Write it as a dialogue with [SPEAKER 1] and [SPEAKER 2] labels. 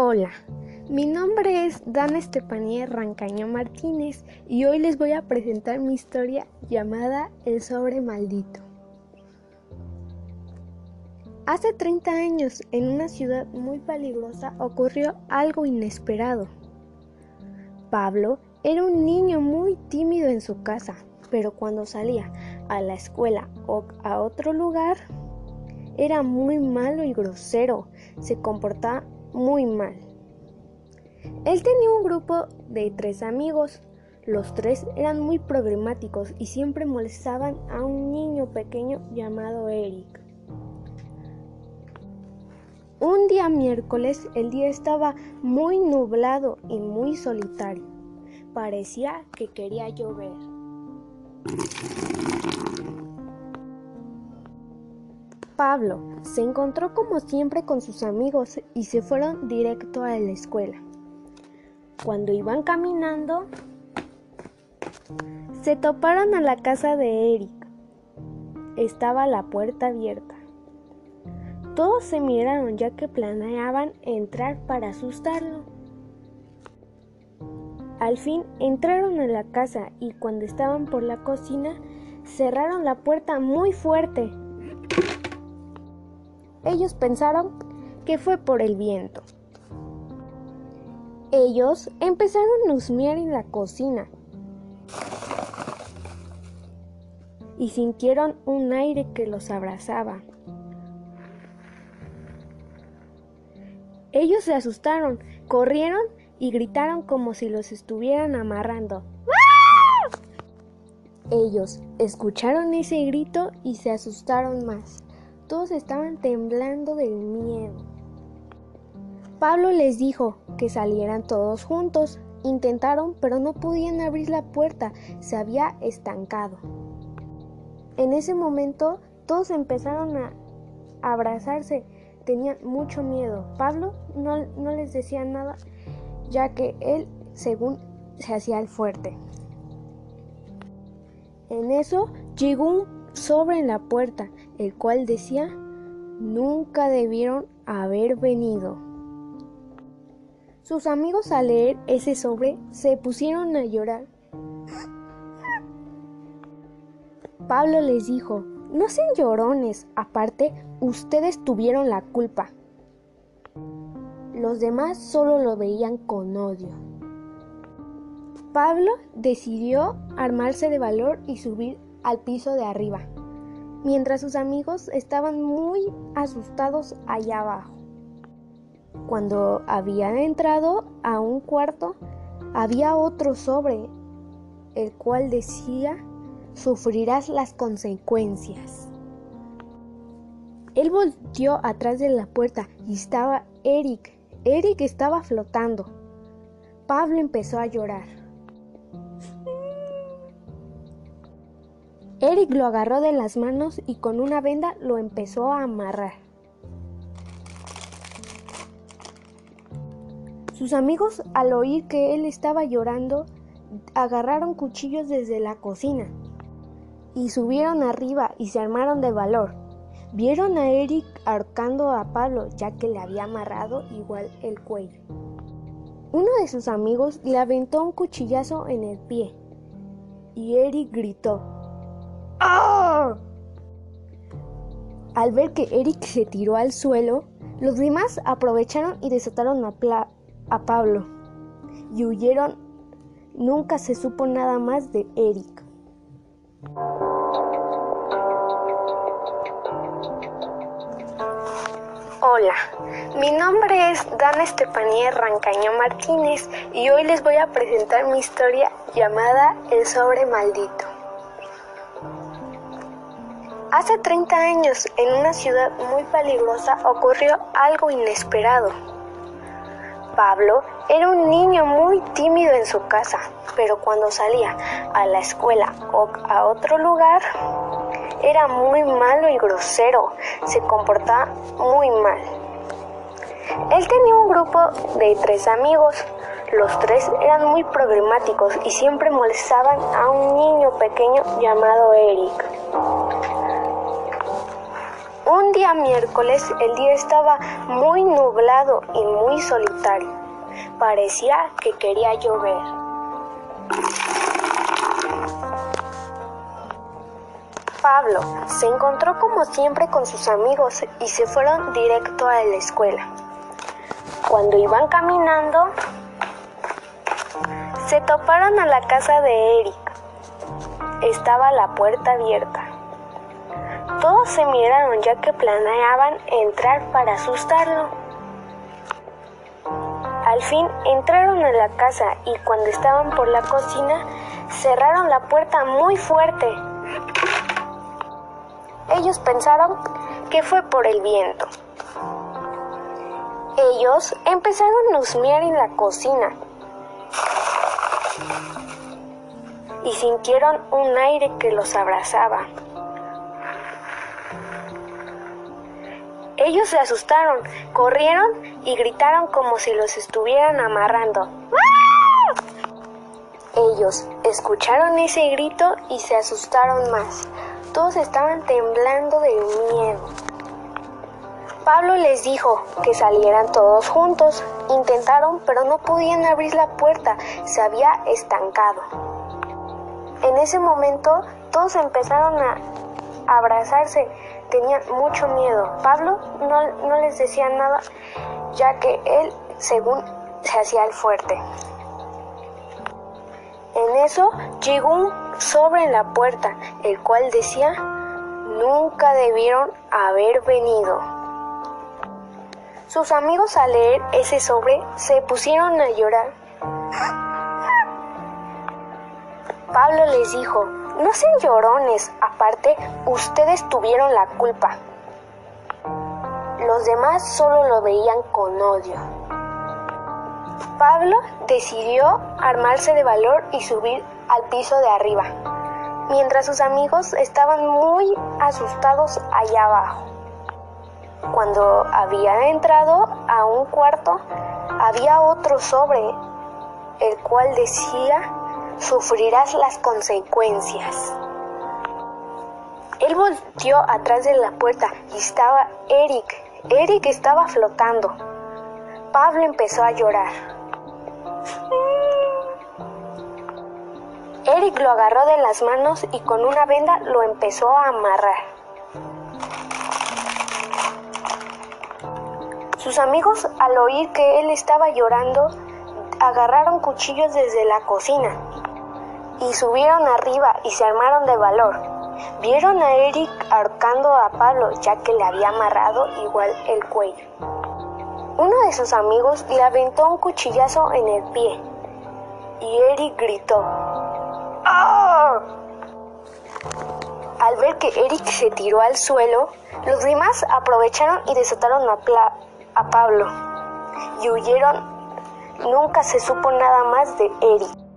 [SPEAKER 1] Hola, mi nombre es Dana Estefanía Rancaño Martínez y hoy les voy a presentar mi historia llamada El sobre maldito. Hace 30 años, en una ciudad muy peligrosa, ocurrió algo inesperado. Pablo era un niño muy tímido en su casa, pero cuando salía a la escuela o a otro lugar, era muy malo y grosero, se comportaba muy mal. Él tenía un grupo de tres amigos. Los tres eran muy problemáticos y siempre molestaban a un niño pequeño llamado Eric. Un día miércoles el día estaba muy nublado y muy solitario. Parecía que quería llover. Pablo se encontró como siempre con sus amigos y se fueron directo a la escuela. Cuando iban caminando, se toparon a la casa de Eric. Estaba la puerta abierta. Todos se miraron ya que planeaban entrar para asustarlo. Al fin entraron a la casa y cuando estaban por la cocina cerraron la puerta muy fuerte ellos pensaron que fue por el viento. Ellos empezaron a husmear en la cocina y sintieron un aire que los abrazaba. Ellos se asustaron, corrieron y gritaron como si los estuvieran amarrando. Ellos escucharon ese grito y se asustaron más. Todos estaban temblando del miedo. Pablo les dijo que salieran todos juntos. Intentaron, pero no podían abrir la puerta, se había estancado. En ese momento todos empezaron a abrazarse, tenían mucho miedo. Pablo no, no les decía nada, ya que él, según, se hacía el fuerte. En eso llegó un sobre en la puerta, el cual decía, nunca debieron haber venido. Sus amigos al leer ese sobre se pusieron a llorar. Pablo les dijo, no sean llorones, aparte, ustedes tuvieron la culpa. Los demás solo lo veían con odio. Pablo decidió armarse de valor y subir al piso de arriba, mientras sus amigos estaban muy asustados allá abajo. Cuando habían entrado a un cuarto, había otro sobre, el cual decía, sufrirás las consecuencias. Él volteó atrás de la puerta y estaba Eric. Eric estaba flotando. Pablo empezó a llorar. Eric lo agarró de las manos y con una venda lo empezó a amarrar. Sus amigos, al oír que él estaba llorando, agarraron cuchillos desde la cocina y subieron arriba y se armaron de valor. Vieron a Eric ahorcando a Pablo ya que le había amarrado igual el cuello. Uno de sus amigos le aventó un cuchillazo en el pie y Eric gritó Al ver que Eric se tiró al suelo, los demás aprovecharon y desataron a, a Pablo y huyeron. Nunca se supo nada más de Eric. Hola, mi nombre es Dana Estefanía Rancaño Martínez y hoy les voy a presentar mi historia llamada El sobre maldito. Hace 30 años, en una ciudad muy peligrosa, ocurrió algo inesperado. Pablo era un niño muy tímido en su casa, pero cuando salía a la escuela o a otro lugar, era muy malo y grosero, se comportaba muy mal. Él tenía un grupo de tres amigos. Los tres eran muy problemáticos y siempre molestaban a un niño pequeño llamado Eric. Un día miércoles el día estaba muy nublado y muy solitario. Parecía que quería llover. Pablo se encontró como siempre con sus amigos y se fueron directo a la escuela. Cuando iban caminando, se toparon a la casa de Eric. Estaba la puerta abierta. Todos se miraron ya que planeaban entrar para asustarlo. Al fin entraron a la casa y cuando estaban por la cocina cerraron la puerta muy fuerte. Ellos pensaron que fue por el viento. Ellos empezaron a husmear en la cocina y sintieron un aire que los abrazaba. Ellos se asustaron, corrieron y gritaron como si los estuvieran amarrando. Ellos escucharon ese grito y se asustaron más. Todos estaban temblando de miedo. Pablo les dijo que salieran todos juntos. Intentaron, pero no podían abrir la puerta. Se había estancado. En ese momento, todos empezaron a abrazarse. Tenían mucho miedo. Pablo no, no les decía nada, ya que él, según, se hacía el fuerte. En eso llegó un sobre en la puerta, el cual decía, nunca debieron haber venido. Sus amigos al leer ese sobre se pusieron a llorar. Pablo les dijo, no sean llorones, aparte ustedes tuvieron la culpa. Los demás solo lo veían con odio. Pablo decidió armarse de valor y subir al piso de arriba, mientras sus amigos estaban muy asustados allá abajo. Cuando había entrado a un cuarto, había otro sobre, el cual decía, sufrirás las consecuencias. Él volteó atrás de la puerta y estaba Eric. Eric estaba flotando. Pablo empezó a llorar. Eric lo agarró de las manos y con una venda lo empezó a amarrar. Sus amigos, al oír que él estaba llorando, agarraron cuchillos desde la cocina y subieron arriba y se armaron de valor. Vieron a Eric ahorcando a Pablo ya que le había amarrado igual el cuello. Uno de sus amigos le aventó un cuchillazo en el pie y Eric gritó. ¡Ah! Al ver que Eric se tiró al suelo, los demás aprovecharon y desataron a, a Pablo y huyeron. Nunca se supo nada más de Eric.